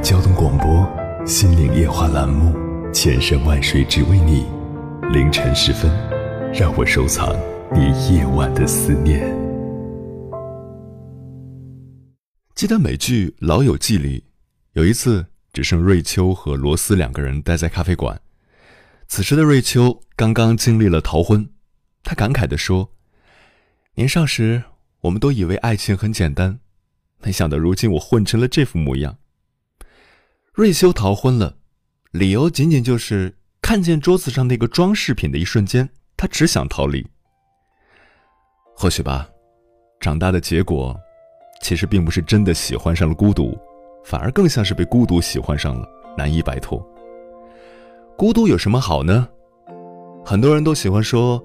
交通广播《心灵夜话》栏目，千山万水只为你。凌晨时分，让我收藏你夜晚的思念。记得美剧《老友记》里，有一次只剩瑞秋和罗斯两个人待在咖啡馆。此时的瑞秋刚刚经历了逃婚，她感慨地说：“年少时，我们都以为爱情很简单，没想到如今我混成了这副模样。”瑞秋逃婚了，理由仅仅就是看见桌子上那个装饰品的一瞬间，他只想逃离。或许吧，长大的结果，其实并不是真的喜欢上了孤独，反而更像是被孤独喜欢上了，难以摆脱。孤独有什么好呢？很多人都喜欢说：“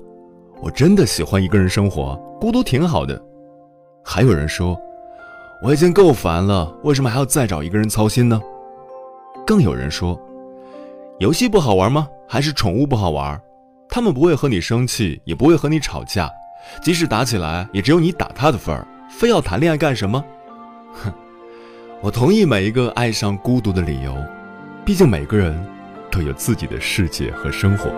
我真的喜欢一个人生活，孤独挺好的。”还有人说：“我已经够烦了，为什么还要再找一个人操心呢？”更有人说，游戏不好玩吗？还是宠物不好玩？他们不会和你生气，也不会和你吵架，即使打起来，也只有你打他的份儿。非要谈恋爱干什么？哼！我同意每一个爱上孤独的理由，毕竟每个人都有自己的世界和生活。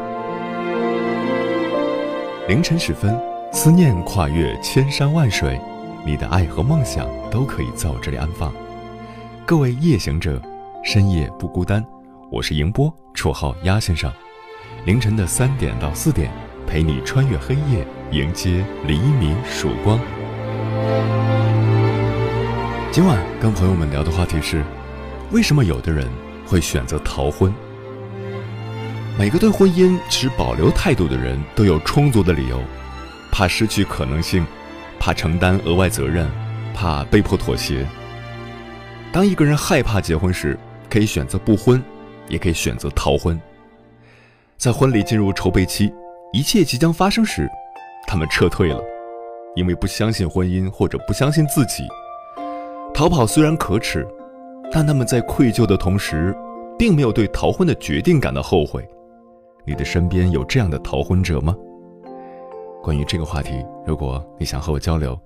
凌晨时分，思念跨越千山万水，你的爱和梦想都可以在我这里安放。各位夜行者。深夜不孤单，我是迎波，绰号鸭先生。凌晨的三点到四点，陪你穿越黑夜，迎接黎明曙光。今晚跟朋友们聊的话题是：为什么有的人会选择逃婚？每个对婚姻持保留态度的人都有充足的理由，怕失去可能性，怕承担额外责任，怕被迫妥协。当一个人害怕结婚时，可以选择不婚，也可以选择逃婚。在婚礼进入筹备期，一切即将发生时，他们撤退了，因为不相信婚姻或者不相信自己。逃跑虽然可耻，但他们在愧疚的同时，并没有对逃婚的决定感到后悔。你的身边有这样的逃婚者吗？关于这个话题，如果你想和我交流，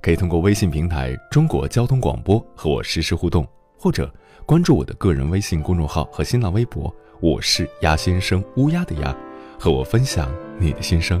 可以通过微信平台“中国交通广播”和我实时互动，或者。关注我的个人微信公众号和新浪微博，我是鸭先生，乌鸦的鸭，和我分享你的心声。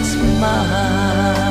妈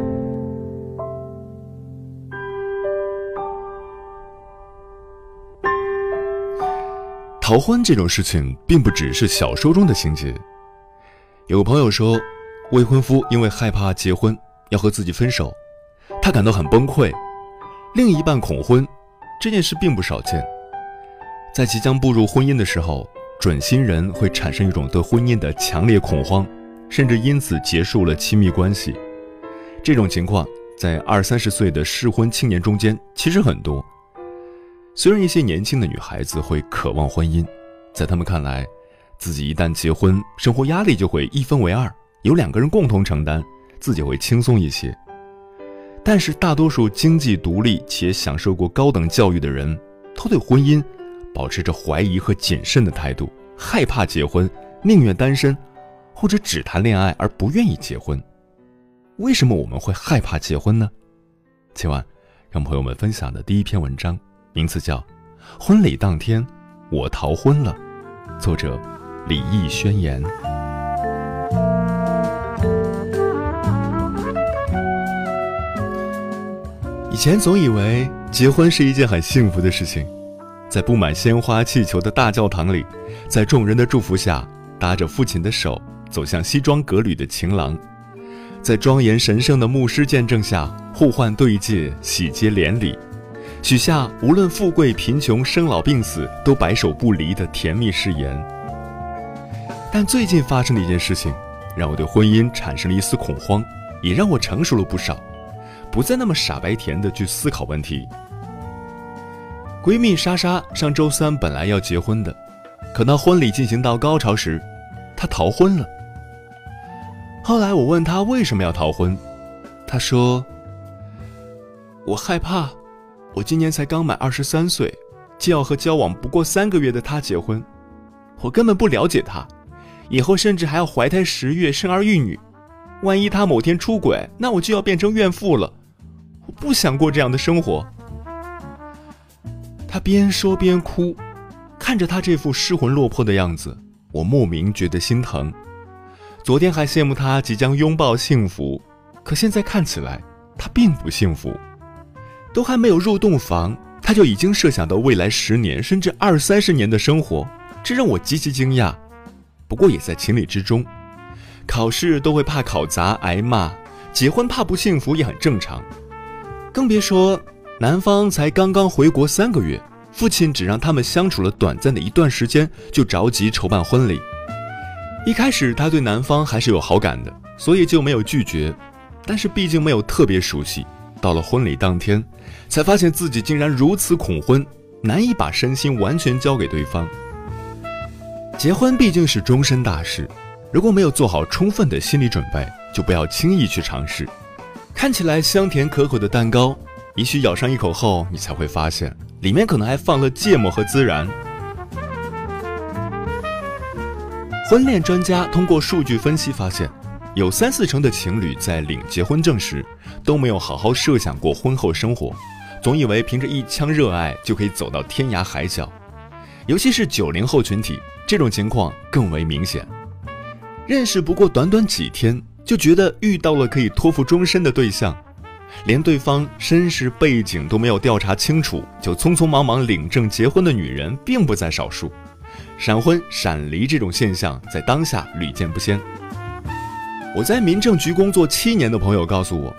逃婚这种事情，并不只是小说中的情节。有个朋友说，未婚夫因为害怕结婚要和自己分手，他感到很崩溃。另一半恐婚，这件事并不少见。在即将步入婚姻的时候，准新人会产生一种对婚姻的强烈恐慌，甚至因此结束了亲密关系。这种情况在二三十岁的适婚青年中间其实很多。虽然一些年轻的女孩子会渴望婚姻，在她们看来，自己一旦结婚，生活压力就会一分为二，有两个人共同承担，自己会轻松一些。但是大多数经济独立且享受过高等教育的人，都对婚姻保持着怀疑和谨慎的态度，害怕结婚，宁愿单身，或者只谈恋爱而不愿意结婚。为什么我们会害怕结婚呢？今晚，让朋友们分享的第一篇文章。名字叫《婚礼当天，我逃婚了》，作者李毅宣言。以前总以为结婚是一件很幸福的事情，在布满鲜花气球的大教堂里，在众人的祝福下，搭着父亲的手走向西装革履的情郎，在庄严神圣的牧师见证下，互换对戒，喜结连理。许下无论富贵贫穷、生老病死都白首不离的甜蜜誓言。但最近发生的一件事情，让我对婚姻产生了一丝恐慌，也让我成熟了不少，不再那么傻白甜的去思考问题。闺蜜莎莎上周三本来要结婚的，可当婚礼进行到高潮时，她逃婚了。后来我问她为什么要逃婚，她说：“我害怕。”我今年才刚满二十三岁，就要和交往不过三个月的他结婚，我根本不了解他，以后甚至还要怀胎十月生儿育女，万一他某天出轨，那我就要变成怨妇了，我不想过这样的生活。他边说边哭，看着他这副失魂落魄的样子，我莫名觉得心疼。昨天还羡慕他即将拥抱幸福，可现在看起来他并不幸福。都还没有入洞房，他就已经设想到未来十年甚至二三十年的生活，这让我极其惊讶。不过也在情理之中，考试都会怕考砸挨骂，结婚怕不幸福也很正常。更别说男方才刚刚回国三个月，父亲只让他们相处了短暂的一段时间，就着急筹办婚礼。一开始他对男方还是有好感的，所以就没有拒绝，但是毕竟没有特别熟悉。到了婚礼当天，才发现自己竟然如此恐婚，难以把身心完全交给对方。结婚毕竟是终身大事，如果没有做好充分的心理准备，就不要轻易去尝试。看起来香甜可口的蛋糕，也许咬上一口后，你才会发现里面可能还放了芥末和孜然。婚恋专家通过数据分析发现，有三四成的情侣在领结婚证时都没有好好设想过婚后生活，总以为凭着一腔热爱就可以走到天涯海角。尤其是九零后群体，这种情况更为明显。认识不过短短几天，就觉得遇到了可以托付终身的对象，连对方身世背景都没有调查清楚，就匆匆忙忙领证结婚的女人并不在少数。闪婚、闪离这种现象在当下屡见不鲜。我在民政局工作七年的朋友告诉我，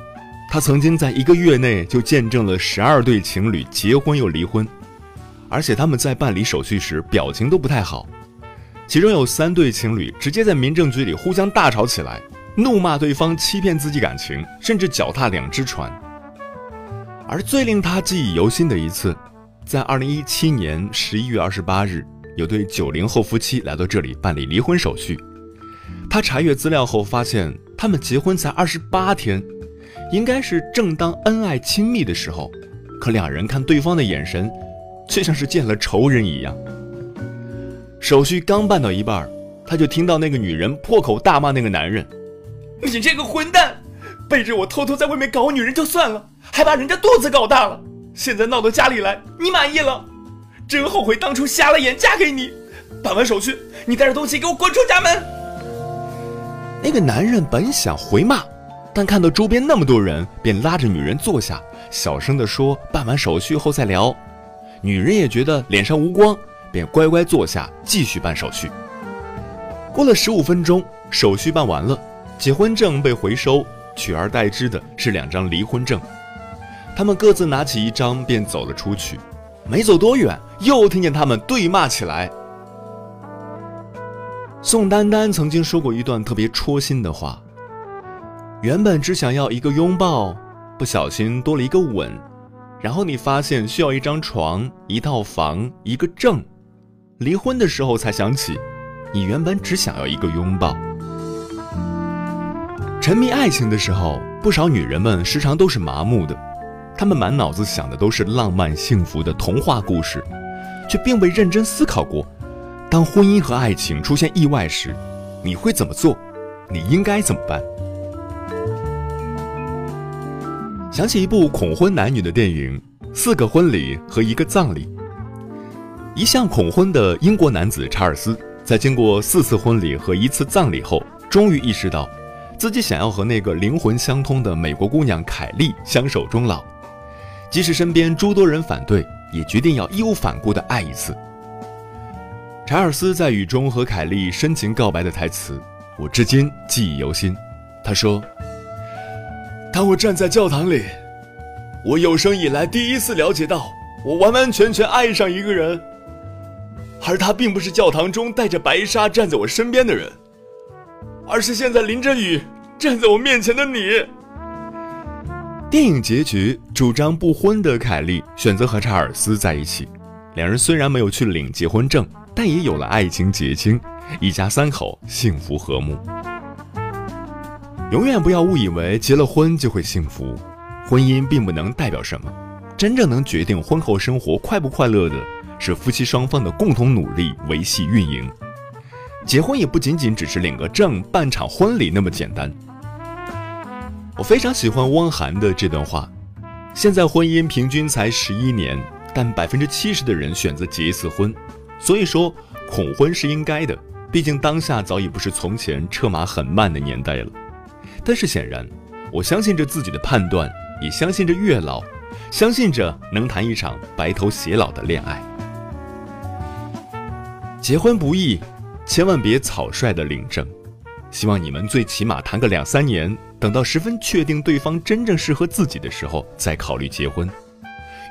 他曾经在一个月内就见证了十二对情侣结婚又离婚，而且他们在办理手续时表情都不太好。其中有三对情侣直接在民政局里互相大吵起来，怒骂对方欺骗自己感情，甚至脚踏两只船。而最令他记忆犹新的一次，在二零一七年十一月二十八日，有对九零后夫妻来到这里办理离婚手续。他查阅资料后发现，他们结婚才二十八天，应该是正当恩爱亲密的时候，可两人看对方的眼神，却像是见了仇人一样。手续刚办到一半，他就听到那个女人破口大骂那个男人：“你这个混蛋，背着我偷偷在外面搞女人就算了，还把人家肚子搞大了，现在闹到家里来，你满意了？真后悔当初瞎了眼嫁给你。办完手续，你带着东西给我滚出家门。”那个男人本想回骂，但看到周边那么多人，便拉着女人坐下，小声地说：“办完手续后再聊。”女人也觉得脸上无光。便乖乖坐下，继续办手续。过了十五分钟，手续办完了，结婚证被回收，取而代之的是两张离婚证。他们各自拿起一张，便走了出去。没走多远，又听见他们对骂起来。宋丹丹曾经说过一段特别戳心的话：原本只想要一个拥抱，不小心多了一个吻，然后你发现需要一张床、一套房、一个证。离婚的时候才想起，你原本只想要一个拥抱。沉迷爱情的时候，不少女人们时常都是麻木的，她们满脑子想的都是浪漫幸福的童话故事，却并未认真思考过，当婚姻和爱情出现意外时，你会怎么做？你应该怎么办？想起一部恐婚男女的电影《四个婚礼和一个葬礼》。一向恐婚的英国男子查尔斯，在经过四次婚礼和一次葬礼后，终于意识到，自己想要和那个灵魂相通的美国姑娘凯莉相守终老。即使身边诸多人反对，也决定要义无反顾地爱一次。查尔斯在雨中和凯莉深情告白的台词，我至今记忆犹新。他说：“当我站在教堂里，我有生以来第一次了解到，我完完全全爱上一个人。”而他并不是教堂中带着白纱站在我身边的人，而是现在淋着雨站在我面前的你。电影结局，主张不婚的凯莉选择和查尔斯在一起，两人虽然没有去领结婚证，但也有了爱情结晶，一家三口幸福和睦。永远不要误以为结了婚就会幸福，婚姻并不能代表什么，真正能决定婚后生活快不快乐的。是夫妻双方的共同努力维系运营，结婚也不仅仅只是领个证、办场婚礼那么简单。我非常喜欢汪涵的这段话：现在婚姻平均才十一年，但百分之七十的人选择结一次婚，所以说恐婚是应该的。毕竟当下早已不是从前车马很慢的年代了。但是显然，我相信着自己的判断，也相信着月老，相信着能谈一场白头偕老的恋爱。结婚不易，千万别草率的领证。希望你们最起码谈个两三年，等到十分确定对方真正适合自己的时候再考虑结婚。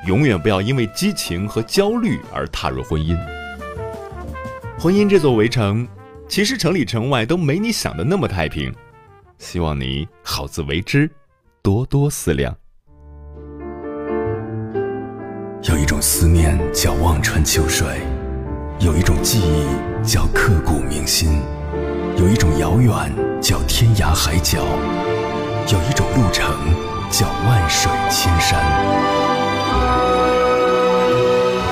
永远不要因为激情和焦虑而踏入婚姻。婚姻这座围城，其实城里城外都没你想的那么太平。希望你好自为之，多多思量。有一种思念叫望穿秋水。有一种记忆叫刻骨铭心，有一种遥远叫天涯海角，有一种路程叫万水千山，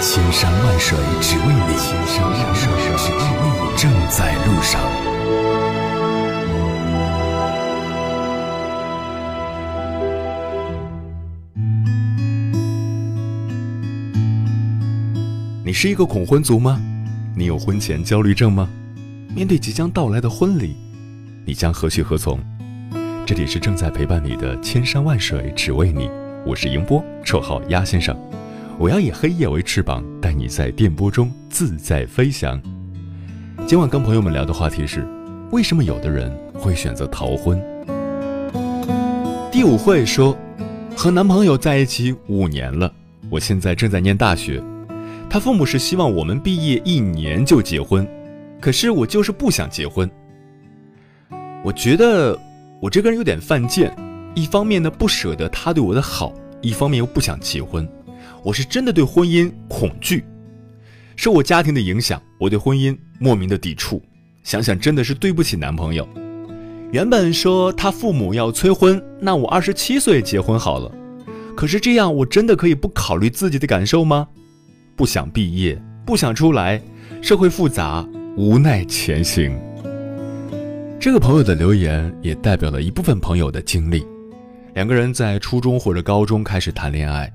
千山万水只为你，千山万水只为你，正在路上。你是一个恐婚族吗？你有婚前焦虑症吗？面对即将到来的婚礼，你将何去何从？这里是正在陪伴你的千山万水只为你，我是迎波，绰号鸭先生。我要以黑夜为翅膀，带你在电波中自在飞翔。今晚跟朋友们聊的话题是：为什么有的人会选择逃婚？第五会说，和男朋友在一起五年了，我现在正在念大学。他父母是希望我们毕业一年就结婚，可是我就是不想结婚。我觉得我这个人有点犯贱，一方面呢不舍得他对我的好，一方面又不想结婚。我是真的对婚姻恐惧，受我家庭的影响，我对婚姻莫名的抵触。想想真的是对不起男朋友。原本说他父母要催婚，那我二十七岁结婚好了。可是这样我真的可以不考虑自己的感受吗？不想毕业，不想出来，社会复杂，无奈前行。这个朋友的留言也代表了一部分朋友的经历。两个人在初中或者高中开始谈恋爱，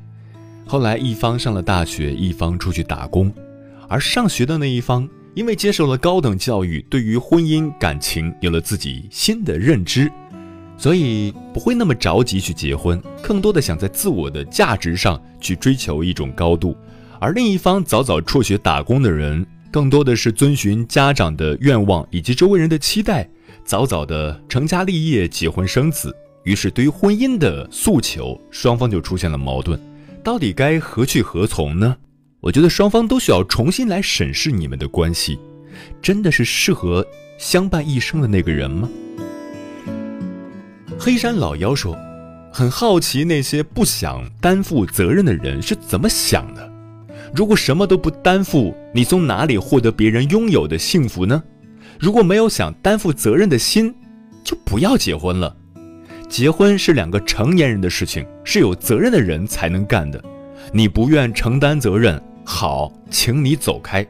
后来一方上了大学，一方出去打工，而上学的那一方因为接受了高等教育，对于婚姻感情有了自己新的认知，所以不会那么着急去结婚，更多的想在自我的价值上去追求一种高度。而另一方早早辍学打工的人，更多的是遵循家长的愿望以及周围人的期待，早早的成家立业、结婚生子。于是，对于婚姻的诉求，双方就出现了矛盾。到底该何去何从呢？我觉得双方都需要重新来审视你们的关系，真的是适合相伴一生的那个人吗？黑山老妖说：“很好奇那些不想担负责任的人是怎么想的。”如果什么都不担负，你从哪里获得别人拥有的幸福呢？如果没有想担负责任的心，就不要结婚了。结婚是两个成年人的事情，是有责任的人才能干的。你不愿承担责任，好，请你走开。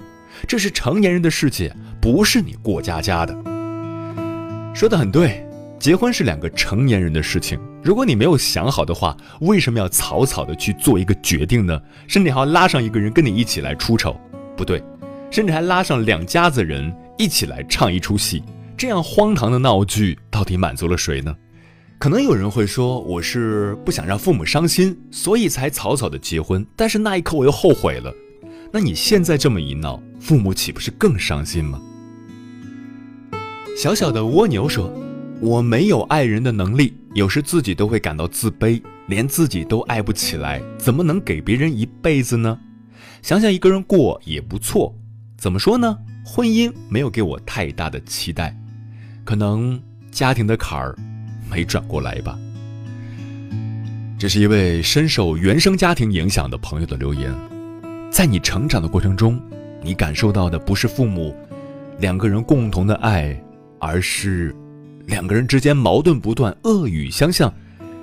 这是成年人的世界，不是你过家家的。说的很对。结婚是两个成年人的事情，如果你没有想好的话，为什么要草草的去做一个决定呢？甚至还要拉上一个人跟你一起来出丑，不对，甚至还拉上两家子人一起来唱一出戏，这样荒唐的闹剧到底满足了谁呢？可能有人会说我是不想让父母伤心，所以才草草的结婚，但是那一刻我又后悔了。那你现在这么一闹，父母岂不是更伤心吗？小小的蜗牛说。我没有爱人的能力，有时自己都会感到自卑，连自己都爱不起来，怎么能给别人一辈子呢？想想一个人过也不错。怎么说呢？婚姻没有给我太大的期待，可能家庭的坎儿没转过来吧。这是一位深受原生家庭影响的朋友的留言。在你成长的过程中，你感受到的不是父母两个人共同的爱，而是。两个人之间矛盾不断，恶语相向，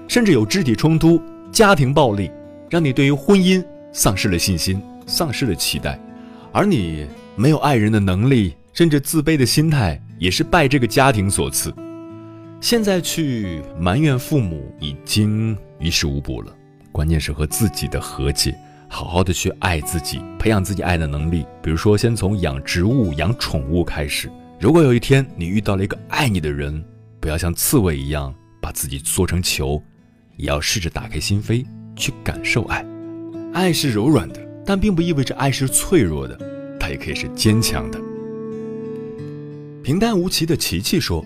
甚至有肢体冲突、家庭暴力，让你对于婚姻丧失了信心，丧失了期待。而你没有爱人的能力，甚至自卑的心态，也是拜这个家庭所赐。现在去埋怨父母，已经于事无补了。关键是和自己的和解，好好的去爱自己，培养自己爱的能力。比如说，先从养植物、养宠物开始。如果有一天你遇到了一个爱你的人，不要像刺猬一样把自己缩成球，也要试着打开心扉去感受爱。爱是柔软的，但并不意味着爱是脆弱的，它也可以是坚强的。平淡无奇的琪琪说：“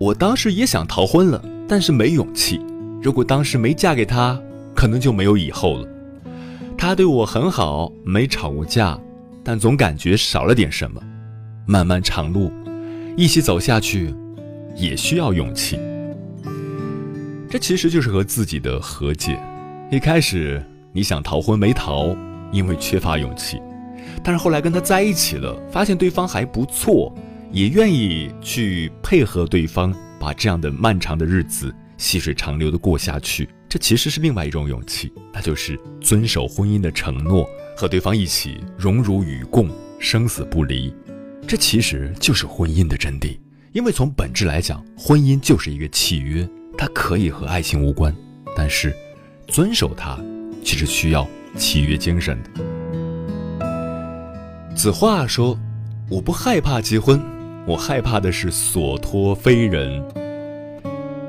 我当时也想逃婚了，但是没勇气。如果当时没嫁给他，可能就没有以后了。他对我很好，没吵过架，但总感觉少了点什么。漫漫长路，一起走下去。”也需要勇气，这其实就是和自己的和解。一开始你想逃婚没逃，因为缺乏勇气；但是后来跟他在一起了，发现对方还不错，也愿意去配合对方，把这样的漫长的日子细水长流的过下去。这其实是另外一种勇气，那就是遵守婚姻的承诺，和对方一起荣辱与共，生死不离。这其实就是婚姻的真谛。因为从本质来讲，婚姻就是一个契约，它可以和爱情无关，但是遵守它，其实需要契约精神的。子画说：“我不害怕结婚，我害怕的是所托非人。”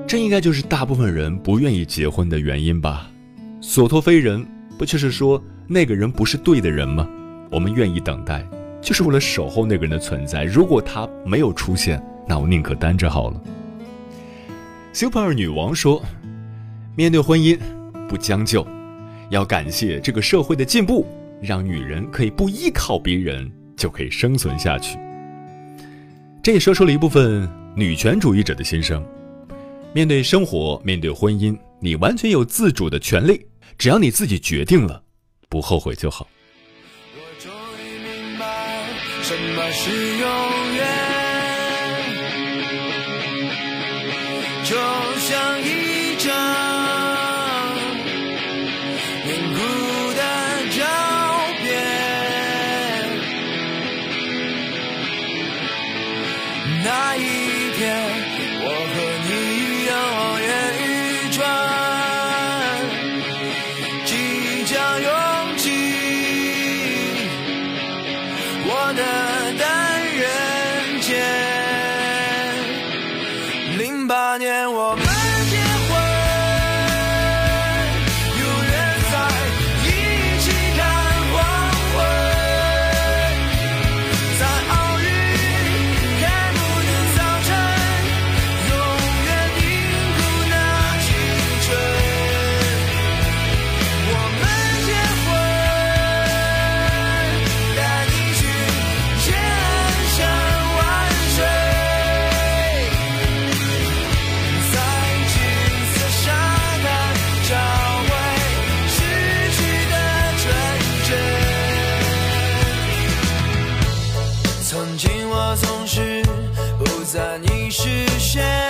这应该就是大部分人不愿意结婚的原因吧？所托非人，不就是说那个人不是对的人吗？我们愿意等待，就是为了守候那个人的存在。如果他没有出现，那我宁可单着好了。Super 女王说：“面对婚姻，不将就，要感谢这个社会的进步，让女人可以不依靠别人就可以生存下去。”这也说出了一部分女权主义者的心声。面对生活，面对婚姻，你完全有自主的权利，只要你自己决定了，不后悔就好。我终于明白什么是永远。就像一我总是不在你视线。